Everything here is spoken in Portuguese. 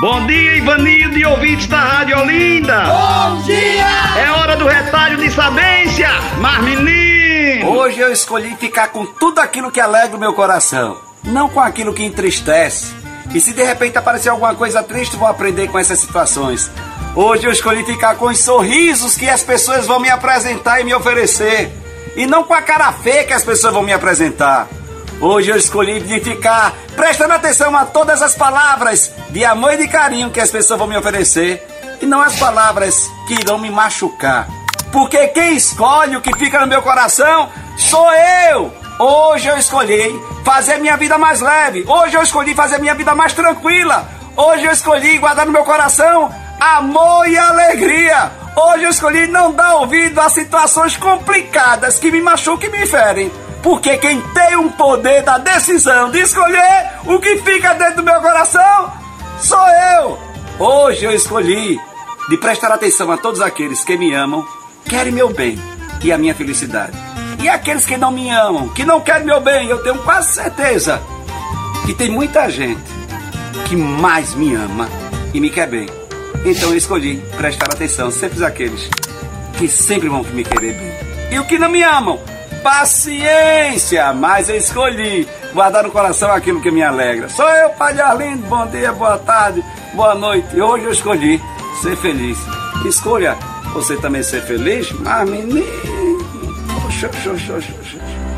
Bom dia, Ivanildo e ouvintes da Rádio Olinda. Bom dia! É hora do retalho de sabência, mas menino. Hoje eu escolhi ficar com tudo aquilo que alegra o meu coração, não com aquilo que entristece. E se de repente aparecer alguma coisa triste, vou aprender com essas situações. Hoje eu escolhi ficar com os sorrisos que as pessoas vão me apresentar e me oferecer, e não com a cara feia que as pessoas vão me apresentar. Hoje eu escolhi ficar prestando atenção a todas as palavras de amor e de carinho que as pessoas vão me oferecer e não as palavras que irão me machucar. Porque quem escolhe o que fica no meu coração sou eu. Hoje eu escolhi fazer minha vida mais leve. Hoje eu escolhi fazer minha vida mais tranquila. Hoje eu escolhi guardar no meu coração amor e alegria. Hoje eu escolhi não dar ouvido a situações complicadas que me machucam e me ferem. Porque quem tem o poder da decisão de escolher o que fica dentro do meu coração sou eu. Hoje eu escolhi de prestar atenção a todos aqueles que me amam, querem meu bem e a minha felicidade. E aqueles que não me amam, que não querem meu bem, eu tenho quase certeza que tem muita gente que mais me ama e me quer bem. Então eu escolhi prestar atenção sempre àqueles que sempre vão me querer bem. E o que não me amam, paciência, mas eu escolhi guardar no coração aquilo que me alegra. Sou eu, Padre Arlindo, bom dia, boa tarde, boa noite. Hoje eu escolhi ser feliz. Escolha você também ser feliz, mas menino, oxa, oxa, oxa.